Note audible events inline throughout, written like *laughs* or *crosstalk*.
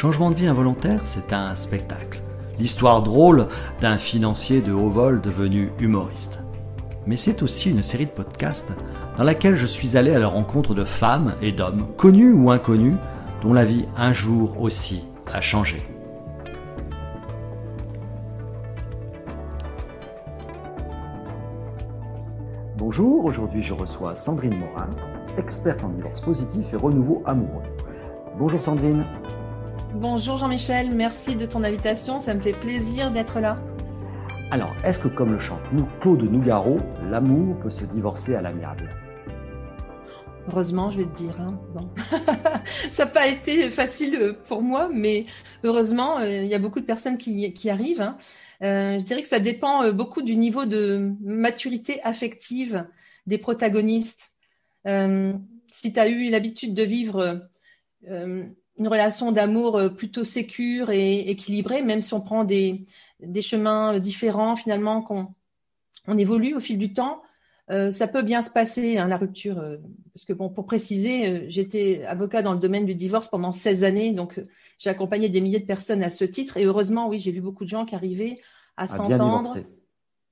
Changement de vie involontaire, c'est un spectacle. L'histoire drôle d'un financier de haut vol devenu humoriste. Mais c'est aussi une série de podcasts dans laquelle je suis allé à la rencontre de femmes et d'hommes, connus ou inconnus, dont la vie un jour aussi a changé. Bonjour, aujourd'hui je reçois Sandrine Morin, experte en divorce positif et renouveau amoureux. Bonjour Sandrine. Bonjour Jean-Michel, merci de ton invitation, ça me fait plaisir d'être là. Alors, est-ce que comme le chante Claude Nougaro, l'amour peut se divorcer à l'amiable? Heureusement, je vais te dire. Hein. *laughs* ça n'a pas été facile pour moi, mais heureusement, euh, il y a beaucoup de personnes qui, qui arrivent. Hein. Euh, je dirais que ça dépend euh, beaucoup du niveau de maturité affective des protagonistes. si tu as eu l'habitude de vivre une relation d'amour euh, plutôt sécure et équilibrée, même si on prend des, des chemins différents, finalement, qu'on on évolue au fil du temps, euh, ça peut bien se passer, hein, la rupture. Euh, parce que, bon, pour préciser, j'étais avocat dans le domaine du divorce pendant 16 années, donc j'ai accompagné des milliers de personnes à ce titre. Et heureusement, oui, j'ai vu beaucoup de gens qui arrivaient à, s'entendre,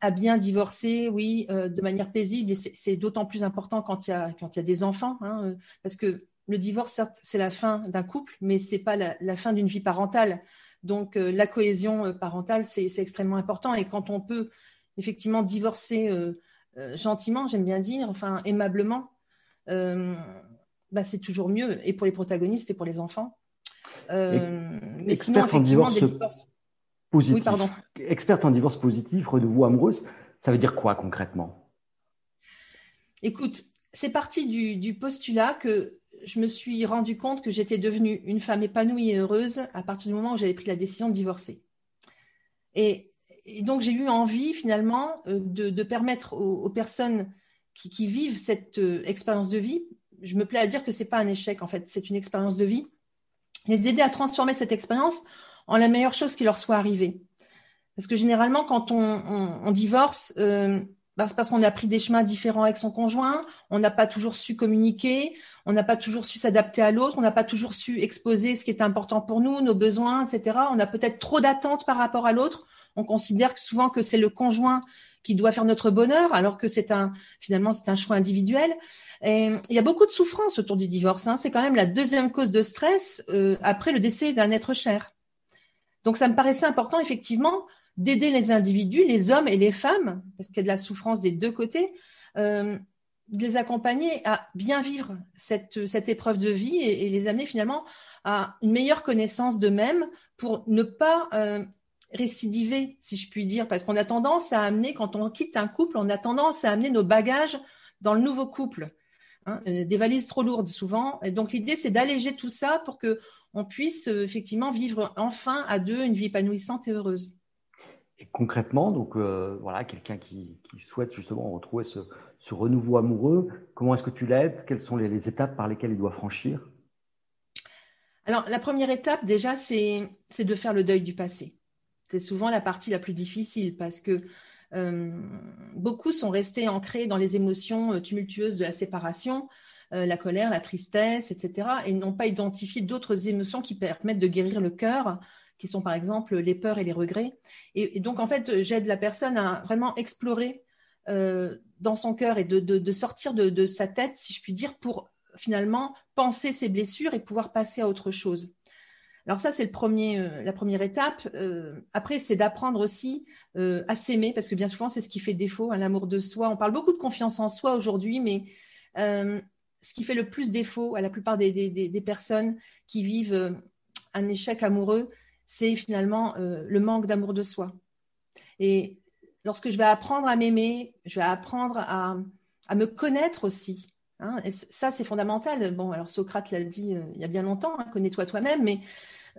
à bien divorcer, oui, de manière paisible. Et c'est d'autant plus important quand il y a, quand il y a des enfants, hein, parce que le divorce, certes, c'est la fin d'un couple, mais c'est pas la, fin d'une vie parentale. Donc, euh, la cohésion euh, parentale, c'est extrêmement important. Et quand on peut effectivement divorcer euh, gentiment, j'aime bien dire, enfin aimablement, bah, c'est toujours mieux, et pour les protagonistes et pour les enfants. mais sinon, effectivement, des divorces. Positif. Oui, pardon. Experte en divorce positif, renouveau amoureuse, ça veut dire quoi concrètement? Écoute, c'est parti du, postulat que je me suis rendu compte que j'étais devenue une femme épanouie et heureuse à partir du moment où j'avais pris la décision de divorcer. Et, donc j'ai eu envie finalement euh, de, permettre aux, personnes qui, vivent cette euh, expérience de vie, je me plais à dire que c'est pas un échec en fait, c'est une expérience de vie, les aider à transformer cette expérience en la meilleure chose qui leur soit arrivée. Parce que généralement, quand on, divorce, euh, ben, c'est parce qu'on a pris des chemins différents avec son conjoint, on n'a pas toujours su communiquer, on n'a pas toujours su s'adapter à l'autre, on n'a pas toujours su exposer ce qui est important pour nous, nos besoins, etc. On a peut-être trop d'attentes par rapport à l'autre. On considère souvent que c'est le conjoint qui doit faire notre bonheur, alors que c'est un finalement c'est un choix individuel. Et il y a beaucoup de souffrance autour du divorce. Hein. C'est quand même la deuxième cause de stress euh, après le décès d'un être cher. Donc ça me paraissait important effectivement d'aider les individus, les hommes et les femmes, parce qu'il y a de la souffrance des deux côtés, euh, de les accompagner à bien vivre cette, cette épreuve de vie et, les amener finalement à une meilleure connaissance d'eux-mêmes pour ne pas euh, récidiver, si je puis dire, parce qu'on a tendance à amener, quand on quitte un couple, on a tendance à amener nos bagages dans le nouveau couple. Hein, euh, des valises trop lourdes souvent. Donc l'idée, c'est d'alléger tout ça pour que on puisse effectivement vivre enfin à deux une vie épanouissante et heureuse. Et concrètement, donc euh, voilà, quelqu'un qui, souhaite justement retrouver ce, renouveau amoureux, comment est-ce que tu l'aides? Quelles sont les, étapes par lesquelles il doit franchir? Alors, la première étape, déjà, c'est de faire le deuil du passé. C'est souvent la partie la plus difficile parce que euh, beaucoup sont restés ancrés dans les émotions euh, tumultueuses de la séparation, la colère, la tristesse, etc., et n'ont pas identifié d'autres émotions qui permettent de guérir le cœur qui sont par exemple les peurs et les regrets. Et, donc, en fait, j'aide la personne à vraiment explorer euh, dans son cœur et de, sortir de, sa tête, si je puis dire, pour finalement penser ses blessures et pouvoir passer à autre chose. Alors ça, c'est le premier, euh, la première étape. Euh, après, c'est d'apprendre aussi à s'aimer, parce que bien souvent, c'est ce qui fait défaut, un amour de soi. On parle beaucoup de confiance en soi aujourd'hui, mais ce qui fait le plus défaut à la plupart des personnes qui vivent un échec amoureux, c'est finalement euh, le manque d'amour de soi. Et lorsque je vais apprendre à m'aimer, je vais apprendre à, me connaître aussi. Hein, et ça, c'est fondamental. Bon, alors Socrate l'a dit euh, il y a bien longtemps, hein, connais-toi toi-même, mais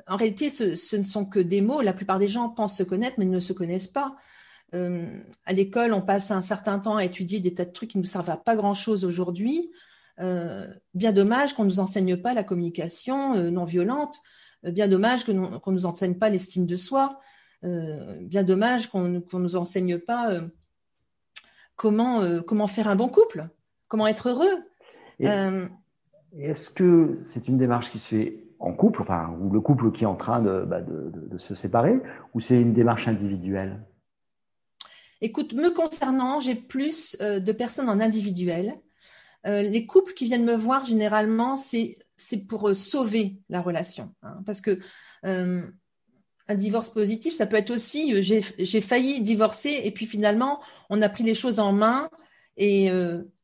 en réalité, ce, ne sont que des mots. La plupart des gens pensent se connaître, mais ne se connaissent pas. Euh, à l'école, on passe un certain temps à étudier des tas de trucs qui ne nous servent à pas grand-chose aujourd'hui. bien dommage qu'on ne nous enseigne pas la communication non violente. Euh, bien dommage qu'on ne nous enseigne pas l'estime de soi. Euh, bien dommage qu'on ne nous enseigne pas euh, comment, comment faire un bon couple, comment être heureux. Est-ce que c'est une démarche qui se fait en couple, enfin, ou le couple qui est en train de, bah, se séparer, ou c'est une démarche individuelle? Écoute, me concernant, j'ai plus euh, de personnes en individuel. Euh, les couples qui viennent me voir, généralement, c'est pour sauver la relation. Hein, parce que un divorce positif, ça peut être aussi j'ai failli divorcer et puis finalement, on a pris les choses en main et,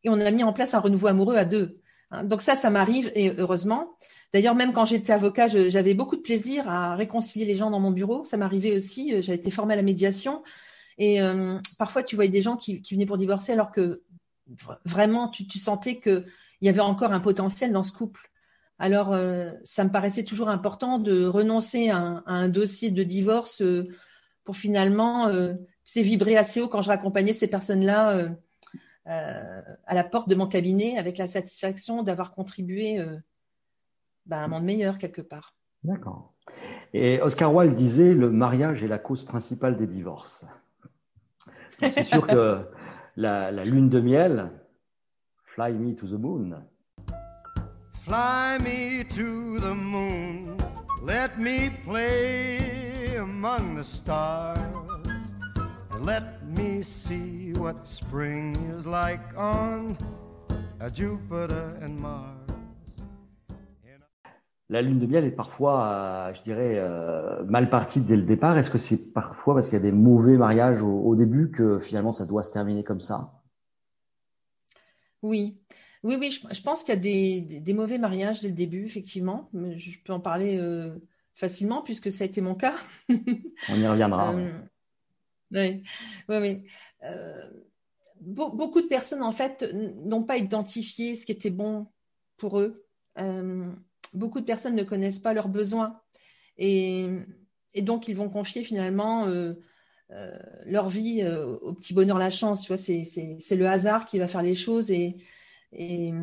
on a mis en place un renouveau amoureux à deux. Hein, donc ça, ça m'arrive et heureusement. D'ailleurs, même quand j'étais avocat, j'avais beaucoup de plaisir à réconcilier les gens dans mon bureau. Ça m'arrivait aussi. Euh, j'avais été formée à la médiation et euh, parfois tu voyais des gens qui, venaient pour divorcer alors que vraiment tu, sentais qu'il y avait encore un potentiel dans ce couple. Alors, euh, ça me paraissait toujours important de renoncer à un, dossier de divorce pour finalement, c'est vibrer assez haut quand je raccompagnais ces personnes-là euh, à la porte de mon cabinet avec la satisfaction d'avoir contribué euh, bah, à un monde meilleur quelque part. D'accord. Et Oscar Wilde disait le mariage est la cause principale des divorces. C'est sûr *laughs* que la, la, lune de miel, Fly me to the moon. Fly me to the moon, let me play among the stars, let me see what spring is like on Jupiter and Mars. La lune de miel est parfois, euh, je dirais, euh, mal partie dès le départ. Est-ce que c'est parfois parce qu'il y a des mauvais mariages au, début que finalement ça doit se terminer comme ça? Oui, oui, oui. Je, pense qu'il y a des, mauvais mariages dès le début, effectivement. Je peux en parler euh, facilement puisque ça a été mon cas. *laughs* On y reviendra. Oui, oui, oui. Euh, beaucoup de personnes, en fait, n'ont pas identifié ce qui était bon pour eux. Euh, beaucoup de personnes ne connaissent pas leurs besoins. Et, donc, ils vont confier finalement euh, leur vie au petit bonheur, la chance. Tu vois, c'est le hasard qui va faire les choses. Et, et,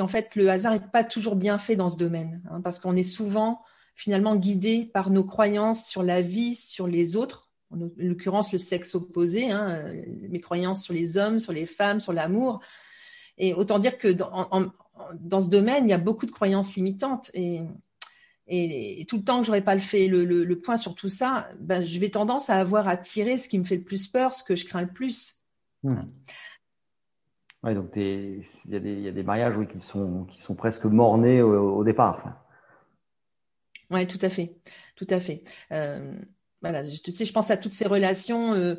en fait, le hasard n'est pas toujours bien fait dans ce domaine. Hein, parce qu'on est souvent finalement guidé par nos croyances sur la vie, sur les autres en l'occurrence le sexe opposé, hein, mes croyances sur les hommes, sur les femmes, sur l'amour. Et autant dire que dans, dans, ce domaine, il y a beaucoup de croyances limitantes. Et, et, tout le temps que j'aurais pas le fait le, le, point sur tout ça, ben, je vais tendance à avoir à tirer ce qui me fait le plus peur, ce que je crains le plus. Hmm. Ouais, donc il y, a des mariages oui, qui, sont, qui sont presque mornés au, au départ. Oui, tout à fait. Tout à fait. Euh, voilà, je, tu sais, je pense à toutes ces relations euh,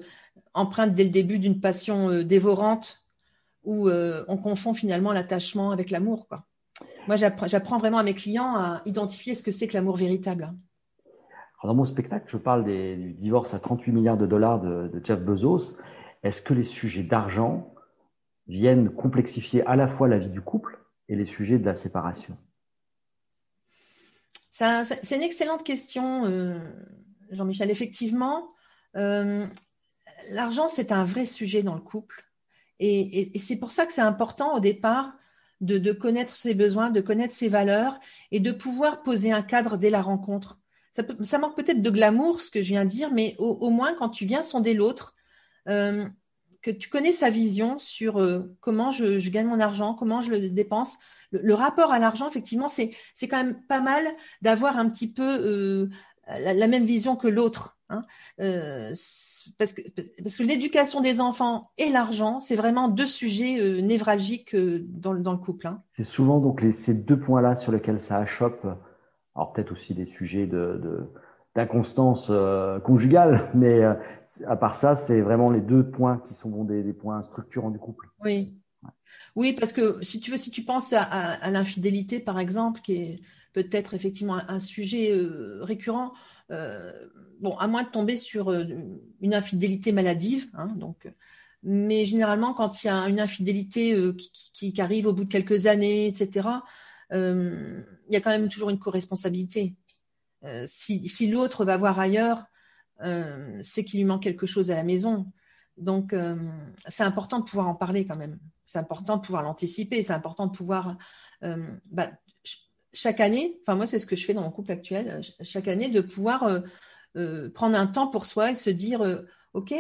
empreintes dès le début d'une passion euh, dévorante où on confond finalement l'attachement avec l'amour. Quoi. Moi, j'apprends vraiment à mes clients à identifier ce que c'est que l'amour véritable. dans mon spectacle, je parle du divorce à 38 milliards de dollars de, de Jeff Bezos. Est-ce que les sujets d'argent viennent complexifier à la fois la vie du couple et les sujets de la séparation C'est une excellente question. Jean-Michel. Effectivement, euh, l'argent, c'est un vrai sujet dans le couple. Et, c'est pour ça que c'est important au départ de, connaître ses besoins, de connaître ses valeurs et de pouvoir poser un cadre dès la rencontre. Ça, manque peut-être de glamour, ce que je viens de dire, mais au, moins quand tu viens sonder l'autre, euh, que tu connais sa vision sur euh, comment je, gagne mon argent, comment je le dépense. Le, rapport à l'argent, effectivement, c'est quand même pas mal d'avoir un petit peu la, même vision que l'autre. Hein. Euh, parce que, parce que l'éducation des enfants et l'argent, c'est vraiment deux sujets euh, névralgiques euh, dans, le couple. Hein. C'est souvent donc ces deux points-là sur lesquels ça achoppe. Alors peut-être aussi des sujets de d'inconstance conjugale, *laughs* mais à part ça, c'est vraiment les deux points qui sont des, des points structurants du couple. Oui, oui, parce que si tu veux, si tu penses à, à, à l'infidélité, par exemple, qui est peut-être effectivement un, sujet euh, récurrent. Euh, bon, à moins de tomber sur euh, une infidélité maladive, hein, donc. Mais généralement, quand il y a une infidélité qui, arrive au bout de quelques années, etc., il y a quand même toujours une co-responsabilité. si, l'autre va voir ailleurs, c'est qu'il lui manque quelque chose à la maison. Donc, c'est important de pouvoir en parler quand même. C'est important de pouvoir l'anticiper. C'est important de pouvoir bah, chaque année, enfin moi c'est ce que je fais dans mon couple actuel, euh, chaque année de pouvoir euh, euh, prendre un temps pour soi et se dire ok,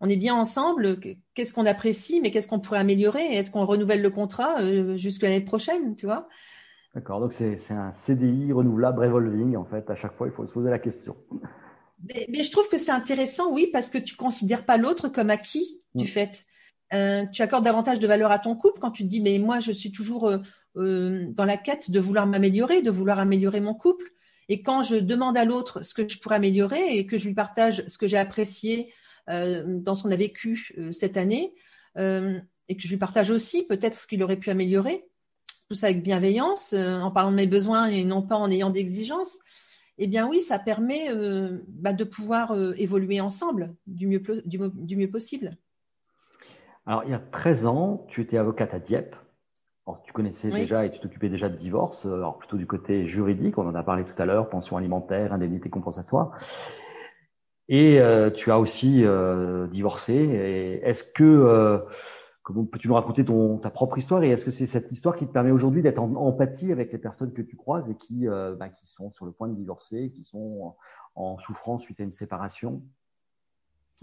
on est bien ensemble, qu'est-ce qu'on apprécie, mais qu'est-ce qu'on pourrait améliorer? Est-ce qu'on renouvelle le contrat jusqu'à l'année prochaine, tu vois? D'accord, donc c'est un CDI renouvelable revolving, en fait. À chaque fois, il faut se poser la question. Mais, je trouve que c'est intéressant, oui, parce que tu considères pas l'autre comme acquis du mm. fait. Euh, tu accordes davantage de valeur à ton couple quand tu te dis, mais moi, je suis toujours euh, euh, dans la quête de vouloir m'améliorer, de vouloir améliorer mon couple. Et quand je demande à l'autre ce que je pourrais améliorer et que je lui partage ce que j'ai apprécié dans ce qu'on a vécu cette année, et que je lui partage aussi peut-être ce qu'il aurait pu améliorer, tout ça avec bienveillance, en parlant de mes besoins et non pas en ayant d'exigences, eh bien oui, ça permet bah, de pouvoir évoluer ensemble du mieux, du mieux possible. Alors, il y a 13 ans, tu étais avocate à Dieppe. Alors, tu connaissais déjà et tu t'occupais déjà de divorce, euh, alors plutôt du côté juridique, on en a parlé tout à l'heure, pension alimentaire, indemnité compensatoire. Et euh, tu as aussi euh, divorcé. Est-ce que comment peux-tu nous raconter ta propre histoire et est-ce que c'est cette histoire qui te permet aujourd'hui d'être en empathie avec les personnes que tu croises et qui, bah, qui sont sur le point de divorcer, qui sont en souffrance suite à une séparation?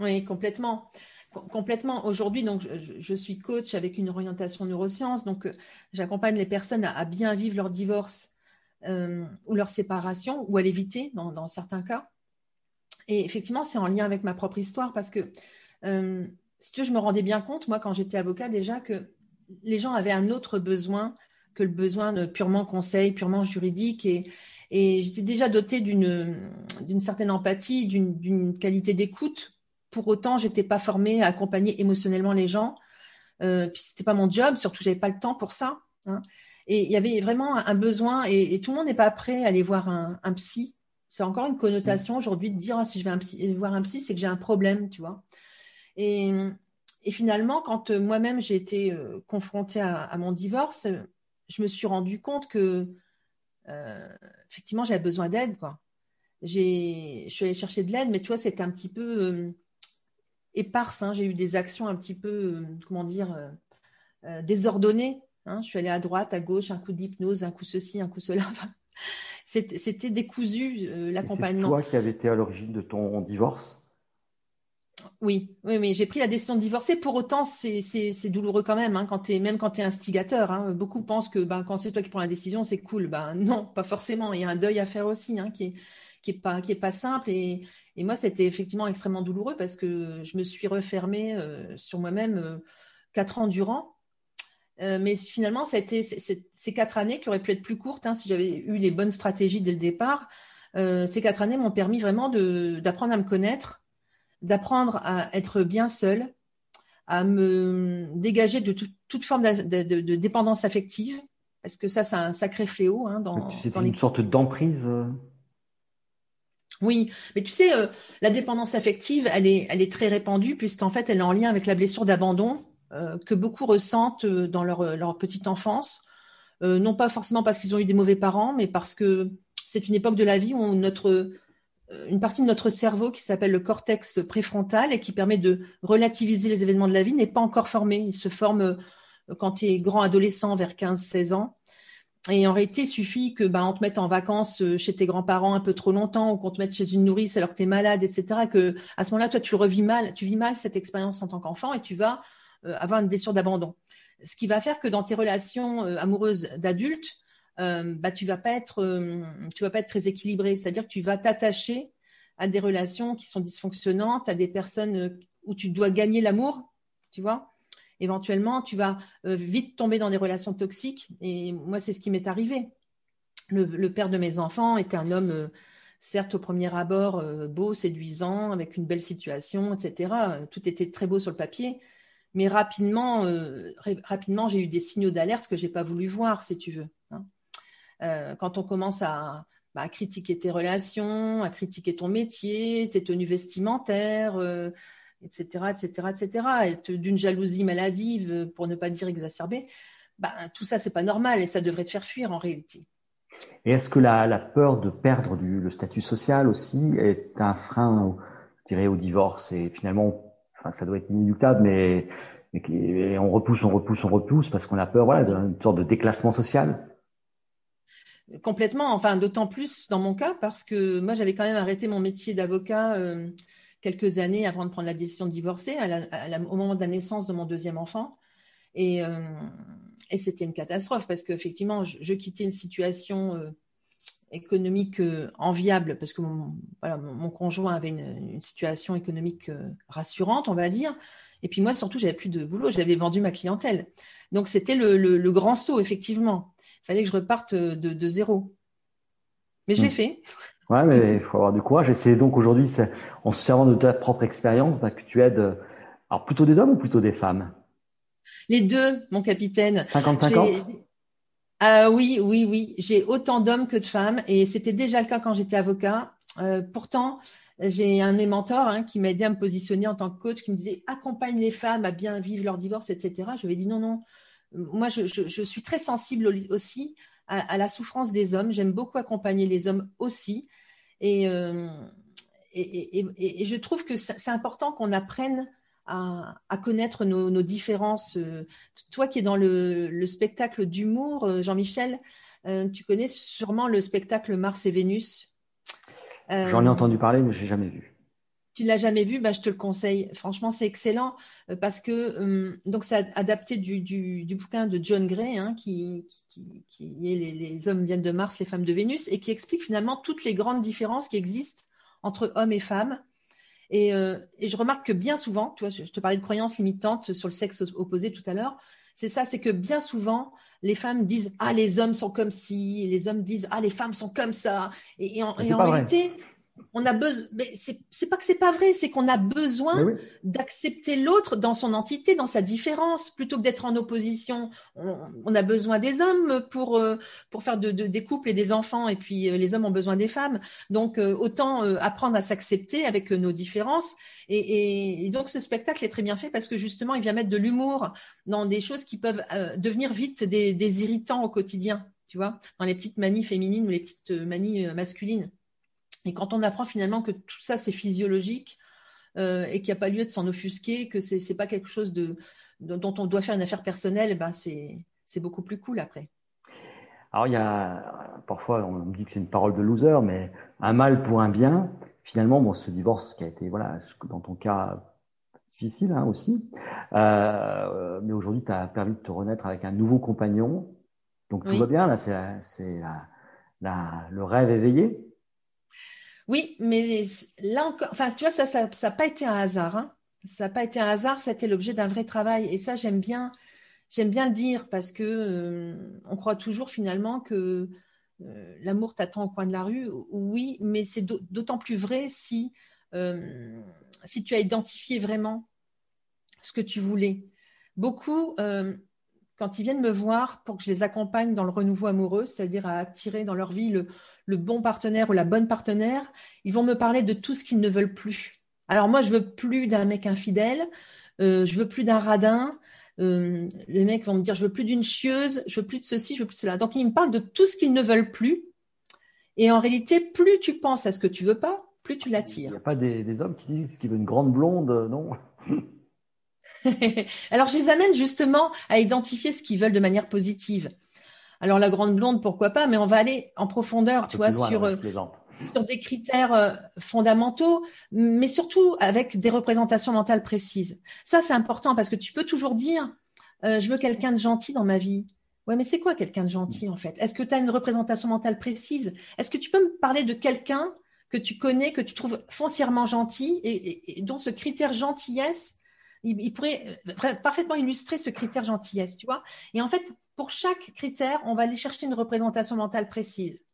Oui, complètement complètement. Aujourd'hui, donc, je, suis coach avec une orientation neurosciences, donc euh, j'accompagne les personnes à, bien vivre leur divorce euh, ou leur séparation, ou à l'éviter dans, certains cas. Et effectivement, c'est en lien avec ma propre histoire parce que, euh, si tu veux, je me rendais bien compte, moi, quand j'étais avocat, déjà que les gens avaient un autre besoin que le besoin de purement conseil, purement juridique. Et, et j'étais déjà dotée d'une certaine empathie, d'une qualité d'écoute pour autant, j'étais pas formée à accompagner émotionnellement les gens. Euh, puis c'était pas mon job, surtout j'avais pas le temps pour ça. Hein. Et il y avait vraiment un besoin, et, tout le monde n'est pas prêt à aller voir un, psy. C'est encore une connotation aujourd'hui de dire ah, si je vais un psy, voir un psy, c'est que j'ai un problème, tu vois. Et, finalement, quand euh, moi-même j'ai été euh, confrontée à, mon divorce, je me suis rendu compte que euh, effectivement j'avais besoin d'aide, quoi. J'ai, je suis allée chercher de l'aide, mais tu vois, c'était un petit peu éparse. Hein. J'ai eu des actions un petit peu, euh, comment dire, euh, euh, désordonnées. Hein. Je suis allée à droite, à gauche, un coup d'hypnose, un coup ceci, un coup cela. *laughs* C'était décousu l'accompagnement. C'est toi qui avais été à l'origine de ton divorce? Oui, oui, mais j'ai pris la décision de divorcer. Pour autant, c'est douloureux quand même, hein, quand es, même quand tu es instigateur. Beaucoup pensent que ben, quand c'est toi qui prends la décision, c'est cool. Ben, non, pas forcément. Il y a un deuil à faire aussi, qui est, qui est pas qui est pas simple et, et moi c'était effectivement extrêmement douloureux parce que je me suis refermée euh, sur moi-même euh, quatre ans durant euh, mais finalement été ces quatre années qui auraient pu être plus courtes hein, si j'avais eu les bonnes stratégies dès le départ ces quatre années m'ont permis vraiment d'apprendre à me connaître d'apprendre à être bien seule à me dégager de toute forme de, de, dépendance affective parce que ça c'est un sacré fléau hein, dans, dans une sorte d'emprise oui, mais tu sais, euh, la dépendance affective, elle est, elle est très répandue puisqu'en fait, elle est en lien avec la blessure d'abandon euh, que beaucoup ressentent euh, dans leur, leur petite enfance. non pas forcément parce qu'ils ont eu des mauvais parents, mais parce que c'est une époque de la vie où notre, une partie de notre cerveau qui s'appelle le cortex préfrontal et qui permet de relativiser les événements de la vie n'est pas encore formé. Il se forme quand tu es grand adolescent vers 15-16 ans. Et en réalité, il suffit que bah, on te mette en vacances euh, chez tes grands-parents un peu trop longtemps ou qu'on te mette chez une nourrice alors que tu es malade, etc. Que à ce moment-là, toi, tu revis mal, tu vis mal cette expérience en tant qu'enfant et tu vas euh, avoir une blessure d'abandon. Ce qui va faire que dans tes relations euh, amoureuses d'adultes, bah, tu vas pas être, tu vas pas être très équilibré. C'est-à-dire que tu vas t'attacher à des relations qui sont dysfonctionnantes, à des personnes où tu dois gagner l'amour, tu vois éventuellement, tu vas euh, vite tomber dans des relations toxiques. Et moi, c'est ce qui m'est arrivé. Le, père de mes enfants était un homme, euh, certes au premier abord, euh, beau, séduisant, avec une belle situation, etc. Tout était très beau sur le papier. Mais rapidement, rapidement j'ai eu des signaux d'alerte que j'ai pas voulu voir, si tu veux. Hein. quand on commence à, bah, à, critiquer tes relations, à critiquer ton métier, tes tenues vestimentaires, etc., etc., etc., d'une jalousie maladive, pour ne pas dire exacerbée, ben, tout ça, c'est pas normal et ça devrait te faire fuir en réalité. Et est-ce que la, peur de perdre le statut social aussi est un frein, je dirais, au divorce? Et finalement, ça doit être inéluctable, mais, on repousse, on repousse, on repousse parce qu'on a peur d'une sorte de déclassement social Complètement, enfin d'autant plus dans mon cas parce que moi j'avais quand même arrêté mon métier d'avocat euh, quelques années avant de prendre la décision de divorcer, au moment de la naissance de mon deuxième enfant. Et, et c'était une catastrophe parce qu'effectivement, je, je, quittais une situation économique enviable parce que mon, conjoint avait une, situation économique rassurante, on va dire. Et puis moi, surtout, j'avais plus de boulot, j'avais vendu ma clientèle. Donc c'était le, grand saut, effectivement. Il fallait que je reparte de, de zéro. Mais je l'ai hmm. fait. Ouais, mais il faut avoir du courage. Et c'est donc aujourd'hui, en se servant de ta propre expérience, bah, que tu aides alors plutôt des hommes ou plutôt des femmes? Les deux, mon capitaine. 50-50 euh, Oui, oui, oui. J'ai autant d'hommes que de femmes. Et c'était déjà le cas quand j'étais avocat. Euh, pourtant, j'ai un de mes mentors hein, qui m'a aidé à me positionner en tant que coach, qui me disait accompagne les femmes à bien vivre leur divorce, etc. Je lui ai dit non, non. Moi, je, je, je suis très sensible aussi à, à la souffrance des hommes. J'aime beaucoup accompagner les hommes aussi. Et, euh, et, et, et, je trouve que c'est important qu'on apprenne à, à connaître nos, nos, différences. Toi qui es dans le, le spectacle d'humour, euh, Jean-Michel, euh, tu connais sûrement le spectacle Mars et Vénus. J'en ai entendu parler, mais j'ai jamais vu. Tu l'as jamais vu, bah, je te le conseille. Franchement, c'est excellent parce que donc c'est adapté du, du, du, bouquin de John Gray, hein, qui, qui, qui, est les, les, hommes viennent de Mars, les femmes de Vénus, et qui explique finalement toutes les grandes différences qui existent entre hommes et femmes. Et, euh, et je remarque que bien souvent, tu vois, je te parlais de croyances limitantes sur le sexe opposé tout à l'heure, c'est ça, c'est que bien souvent, les femmes disent ah les hommes sont comme ci, les hommes disent ah les femmes sont comme ça, et, et en, et en réalité, on a besoin, mais c'est pas que c'est pas vrai, c'est qu'on a besoin d'accepter l'autre dans son entité, dans sa différence, plutôt que d'être en opposition. On, a besoin des hommes pour euh, pour faire de, des couples et des enfants, et puis euh, les hommes ont besoin des femmes. Donc euh, autant apprendre à s'accepter avec nos différences. Et, et, donc ce spectacle est très bien fait parce que justement il vient mettre de l'humour dans des choses qui peuvent devenir vite des, des irritants au quotidien. Tu vois, dans les petites manies féminines ou les petites manies masculines. Et quand on apprend finalement que tout ça c'est physiologique euh, et qu'il n'y a pas lieu de s'en offusquer, que c'est n'est pas quelque chose de, dont on doit faire une affaire personnelle, ben c'est beaucoup plus cool après. Alors il y a parfois on me dit que c'est une parole de loser, mais un mal pour un bien. Finalement, bon, ce divorce qui a été voilà dans ton cas difficile hein, aussi, euh, mais aujourd'hui tu as permis de te renaître avec un nouveau compagnon, donc tout va bien là, c'est le rêve éveillé. Oui, mais là encore, enfin, tu vois, ça, ça, n'a pas été un hasard. Hein. Ça n'a pas été un hasard, c'était l'objet d'un vrai travail. Et ça, j'aime bien, j'aime bien le dire parce que euh, on croit toujours finalement que euh, l'amour t'attend au coin de la rue. Oui, mais c'est d'autant plus vrai si euh, si tu as identifié vraiment ce que tu voulais. Beaucoup, quand ils viennent me voir pour que je les accompagne dans le renouveau amoureux, c'est-à-dire à attirer dans leur vie le, le bon partenaire ou la bonne partenaire, ils vont me parler de tout ce qu'ils ne veulent plus. Alors moi, je veux plus d'un mec infidèle, euh, je veux plus d'un radin. Euh, les mecs vont me dire, je veux plus d'une chieuse, je veux plus de ceci, je veux plus de cela. Donc ils me parlent de tout ce qu'ils ne veulent plus. Et en réalité, plus tu penses à ce que tu veux pas, plus tu l'attires. Il n'y a pas des, hommes qui disent qu'ils veulent une grande blonde, non? *laughs* Alors je les amène justement à identifier ce qu'ils veulent de manière positive. Alors la grande blonde, pourquoi pas, mais on va aller en profondeur, tu vois, sur, euh, sur des critères euh, fondamentaux, mais surtout avec des représentations mentales précises. Ça, c'est important parce que tu peux toujours dire, euh, je veux quelqu'un de gentil dans ma vie. Ouais, mais c'est quoi quelqu'un de gentil en fait? Est-ce que tu as une représentation mentale précise? Est-ce que tu peux me parler de quelqu'un que tu connais, que tu trouves foncièrement gentil et, dont ce critère gentillesse, il, il, pourrait parfaitement illustrer ce critère gentillesse, tu vois? Et en fait, pour chaque critère, on va aller chercher une représentation mentale précise.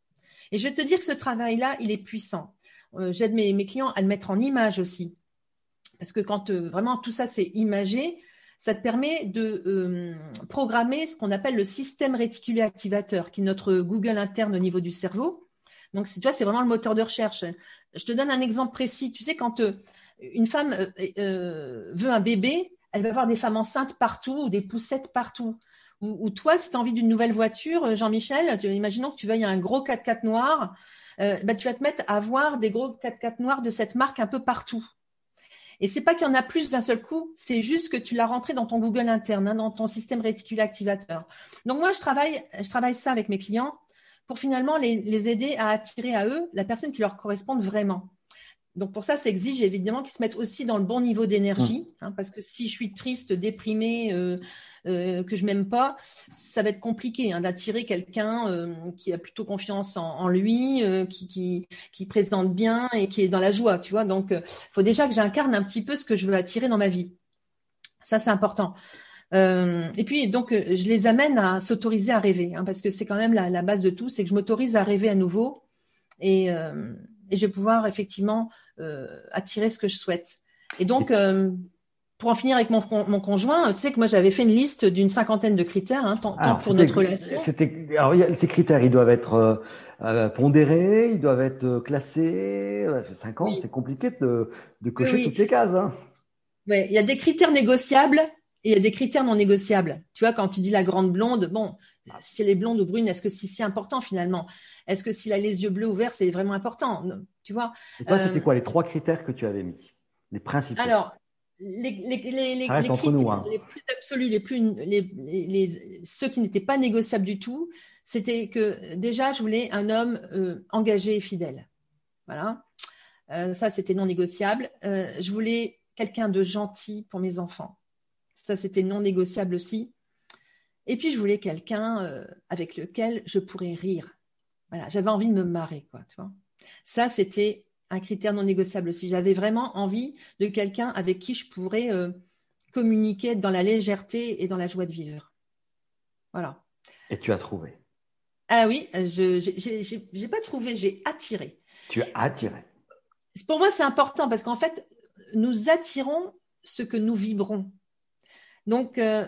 Et je vais te dire que ce travail-là, il est puissant. Euh, j'aide mes, clients à le mettre en image aussi. Parce que quand euh, vraiment tout ça c'est imagé, ça te permet de euh, programmer ce qu'on appelle le système réticulé activateur, qui est notre Google interne au niveau du cerveau. Donc, tu vois, c'est vraiment le moteur de recherche. Je te donne un exemple précis. Tu sais, quand une femme veut un bébé, elle va avoir des femmes enceintes partout ou des poussettes partout. Ou, toi, si tu as envie d'une nouvelle voiture, euh, Jean-Michel, imaginons que tu veuilles un gros 4x4 noir, euh, bah, tu vas te mettre à voir des gros 4x4 noirs de cette marque un peu partout. Et c'est pas qu'il y en a plus d'un seul coup, c'est juste que tu l'as rentré dans ton Google interne, hein, dans ton système réticulé activateur. Donc moi, je travaille, je travaille ça avec mes clients pour finalement les, les, aider à attirer à eux la personne qui leur correspond vraiment. Donc pour ça, ça exige évidemment qu'ils se mettent aussi dans le bon niveau d'énergie, mmh. hein, parce que si je suis triste, déprimée, euh, euh, que je m'aime pas, ça va être compliqué hein, d'attirer quelqu'un euh, qui a plutôt confiance en, lui, qui, qui, qui, présente bien et qui est dans la joie, tu vois. Donc, il faut déjà que j'incarne un petit peu ce que je veux attirer dans ma vie. Ça, c'est important. et puis donc je les amène à s'autoriser à rêver, hein, parce que c'est quand même la, la, base de tout, c'est que je m'autorise à rêver à nouveau et et je vais pouvoir effectivement euh, attirer ce que je souhaite. Et donc, euh, pour en finir avec mon, mon, conjoint, tu sais que moi j'avais fait une liste d'une cinquantaine de critères, hein, tant, pour notre relation. C'était, alors ces critères, ils doivent être euh, pondérés, ils doivent être classés. 50, c'est compliqué de, de cocher toutes les cases. Hein. Ouais, il y a des critères négociables il y a des critères non négociables. Tu vois, quand tu dis la grande blonde, bon, si elle est blonde ou brune, est-ce que c'est si important finalement? Est-ce que s'il a les yeux bleus ouverts, c'est vraiment important? Tu vois Et toi, c'était euh, quoi les trois critères que tu avais mis? Les principaux Alors, les, les, les, les critères nous, hein. les plus absolus, les plus, les, ceux qui n'étaient pas négociables du tout, c'était que déjà, je voulais un homme euh, engagé et fidèle. Voilà. Euh, ça, c'était non négociable. je voulais quelqu'un de gentil pour mes enfants. Ça, c'était non négociable aussi. Et puis, je voulais quelqu'un euh, avec lequel je pourrais rire. Voilà, j'avais envie de me marrer, quoi, tu vois. Ça, c'était un critère non négociable aussi. J'avais vraiment envie de quelqu'un avec qui je pourrais euh, communiquer dans la légèreté et dans la joie de vivre. Voilà. Et tu as trouvé? Ah oui, je n'ai pas trouvé, j'ai attiré. Tu as attiré. Pour moi, c'est important parce qu'en fait, nous attirons ce que nous vibrons. Donc euh,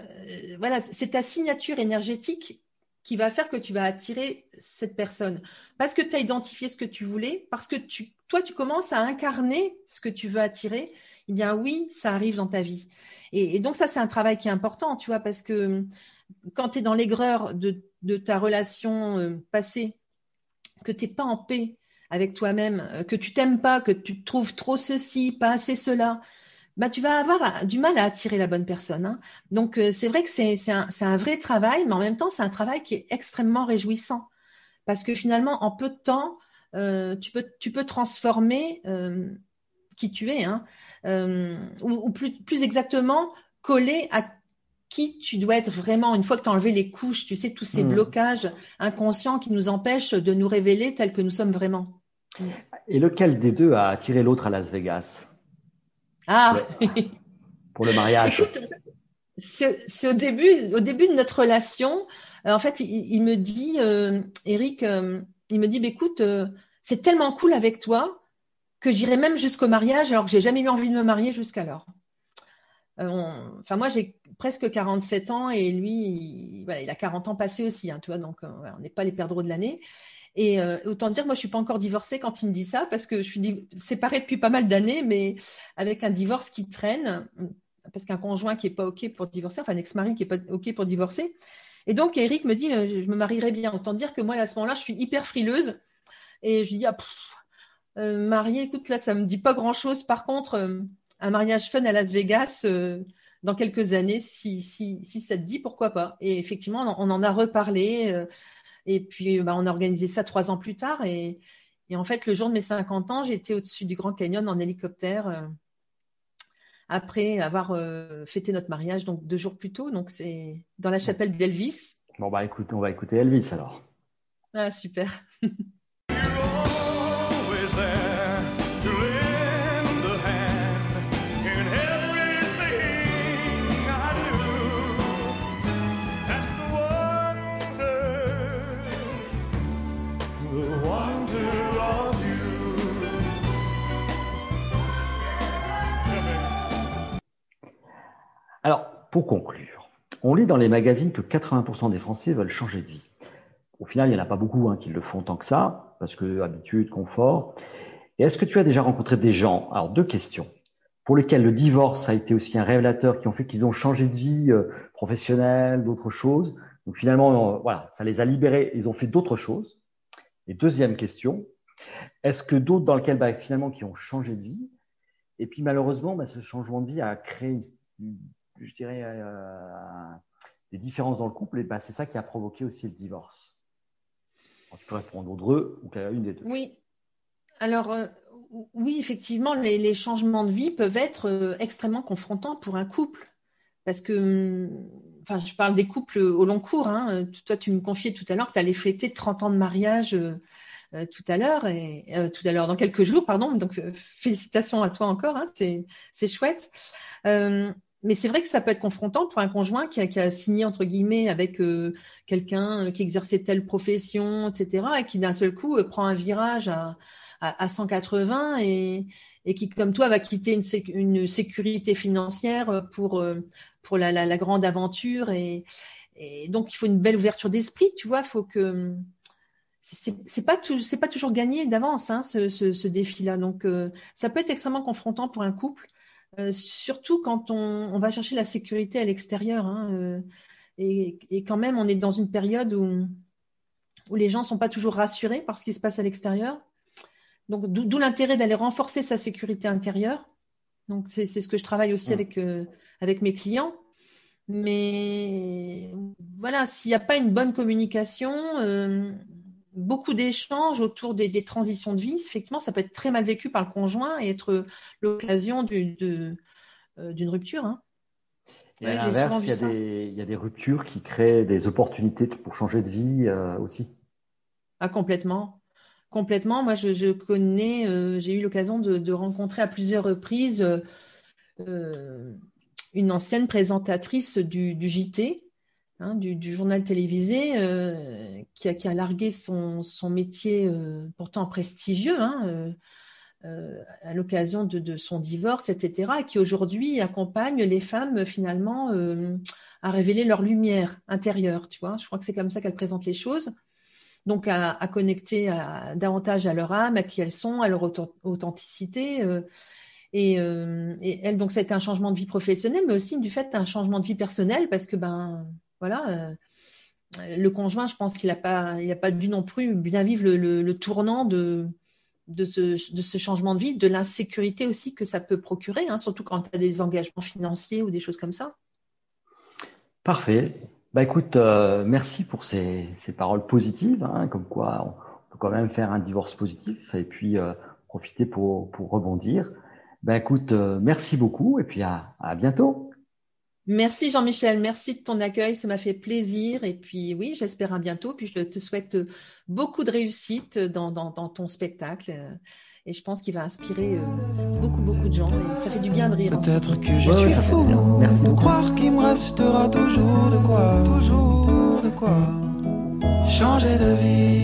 voilà, c'est ta signature énergétique qui va faire que tu vas attirer cette personne. Parce que tu as identifié ce que tu voulais, parce que toi, tu commences à incarner ce que tu veux attirer, eh bien oui, ça arrive dans ta vie. Et, donc ça, c'est un travail qui est important, tu vois, parce que quand tu es dans l'aigreur de, ta relation euh, passée, que tu n'es pas en paix avec toi-même, euh, que tu t'aimes pas, que tu trouves trop ceci, pas assez cela, bah, tu vas avoir du mal à attirer la bonne personne. Hein. Donc, euh, c'est vrai que c'est un, un, vrai travail, mais en même temps, c'est un travail qui est extrêmement réjouissant. Parce que finalement, en peu de temps, euh, tu, peux, tu peux transformer euh, qui tu es, hein, ou, ou plus, plus, exactement, coller à qui tu dois être vraiment, une fois que tu as enlevé les couches, tu sais, tous ces mmh. blocages inconscients qui nous empêchent de nous révéler tels que nous sommes vraiment. Et lequel des deux a attiré l'autre à Las Vegas? Ah Pour le mariage. c'est au début, au début de notre relation. Euh, en fait, il, me dit, euh, Eric, euh, il me dit, bah, écoute, c'est tellement cool avec toi que j'irai même jusqu'au mariage alors que j'ai jamais eu envie de me marier jusqu'alors. enfin, moi, j'ai presque 47 ans et lui, il, voilà, il a 40 ans passé aussi, hein, tu vois, donc on n'est pas les perdreaux de l'année. Et euh, autant dire, moi, je suis pas encore divorcée quand il me dit ça, parce que je suis séparée depuis pas mal d'années, mais avec un divorce qui traîne, parce qu'un conjoint qui est pas ok pour divorcer, enfin un ex-mari qui est pas ok pour divorcer. Et donc Eric me dit, euh, je me marierai bien. Autant dire que moi, à ce moment-là, je suis hyper frileuse, et je lui dis, ah, euh, mariée, écoute, là, ça me dit pas grand-chose. Par contre, un mariage fun à Las Vegas dans quelques années, si, si, si ça te dit, pourquoi pas. Et effectivement, on en a reparlé. Et puis, bah, on a organisé ça trois ans plus tard. Et, en fait, le jour de mes 50 ans, j'étais au-dessus du Grand Canyon en hélicoptère euh, après avoir euh, fêté notre mariage, donc deux jours plus tôt. Donc, c'est dans la chapelle d'Elvis. Bon, bah écoute, on va écouter Elvis alors. Ah, super. *laughs* Alors, pour conclure, on lit dans les magazines que 80% des Français veulent changer de vie. Au final, il n'y en a pas beaucoup hein, qui le font tant que ça, parce que habitude, confort. Et est-ce que tu as déjà rencontré des gens, alors deux questions, pour lesquels le divorce a été aussi un révélateur, qui ont fait qu'ils ont changé de vie euh, professionnelle, d'autres choses? Donc finalement, euh, voilà, ça les a libérés, ils ont fait d'autres choses. Et deuxième question, est-ce que d'autres dans lesquels bah, finalement qui ont changé de vie, et puis malheureusement, bah, ce changement de vie a créé je dirais, euh, des différences dans le couple, et ben, c'est ça qui a provoqué aussi le divorce. tu peux répondre aux deux ou à une des deux. Oui. Alors, euh, oui, effectivement, les, changements de vie peuvent être euh, extrêmement confrontants pour un couple. Parce que, hum, enfin, je parle des couples au long cours. Hein. Toi, tu me confiais tout à l'heure que tu allais fêter 30 ans de mariage tout à l'heure, et tout à l'heure, dans quelques jours, pardon. Donc, félicitations à toi encore, hein. c'est chouette. Mais c'est vrai que ça peut être confrontant pour un conjoint qui a, qui a signé, entre guillemets, avec quelqu'un qui exerçait telle profession, etc., et qui d'un seul coup prend un virage à à, 180 et, et qui, comme toi, va quitter une, sécurité financière pour, euh, pour la, la, grande aventure. Et, et, donc, il faut une belle ouverture d'esprit, tu vois. Faut que c'est pas c'est pas toujours gagné d'avance hein, ce, ce, ce défi-là. Donc, euh, ça peut être extrêmement confrontant pour un couple, euh, surtout quand on, on, va chercher la sécurité à l'extérieur. Hein, et, et, quand même, on est dans une période où où les gens sont pas toujours rassurés par ce qui se passe à l'extérieur. Donc, d'où l'intérêt d'aller renforcer sa sécurité intérieure. Donc, c'est ce que je travaille aussi avec, euh, avec mes clients. Mais voilà, s'il n'y a pas une bonne communication, euh, beaucoup d'échanges autour des, transitions de vie, effectivement, ça peut être très mal vécu par le conjoint et être l'occasion euh, d'une rupture. Hein. Et à l'inverse, il, y, a des ruptures qui créent des opportunités pour changer de vie aussi. Ah, complètement. Complètement. Moi, je, connais, euh, j'ai eu l'occasion de, rencontrer à plusieurs reprises euh, euh, une ancienne présentatrice du, JT, hein, du, journal télévisé, qui, a, qui, a, largué son, métier pourtant prestigieux hein, à l'occasion de, son divorce, etc., et qui aujourd'hui accompagne les femmes finalement à révéler leur lumière intérieure. Tu vois, je crois que c'est comme ça qu'elle présente les choses donc à, connecter davantage à leur âme, à qui elles sont, à leur authenticité. Euh, euh, et, elle, donc, ça a été un changement de vie professionnelle, mais aussi du fait un changement de vie personnelle, parce que ben voilà, euh, le conjoint, je pense qu'il n'a pas, il a pas dû non plus bien vivre le, tournant de ce, changement de vie, de l'insécurité aussi que ça peut procurer, hein, surtout quand tu as des engagements financiers ou des choses comme ça. Parfait. Bah écoute, euh, merci pour ces, paroles positives, hein, comme quoi on peut quand même faire un divorce positif et puis euh, profiter pour, rebondir. Bah écoute, merci beaucoup et puis à bientôt. Merci Jean-Michel, merci de ton accueil, ça m'a fait plaisir. Et puis oui, j'espère à bientôt. Puis je te souhaite beaucoup de réussite dans, dans, dans ton spectacle. Et je pense qu'il va inspirer euh, beaucoup beaucoup de gens. Et ça fait du bien de rire. Peut-être que je suis fou de croire qu'il me restera toujours de quoi, toujours de quoi changer de vie.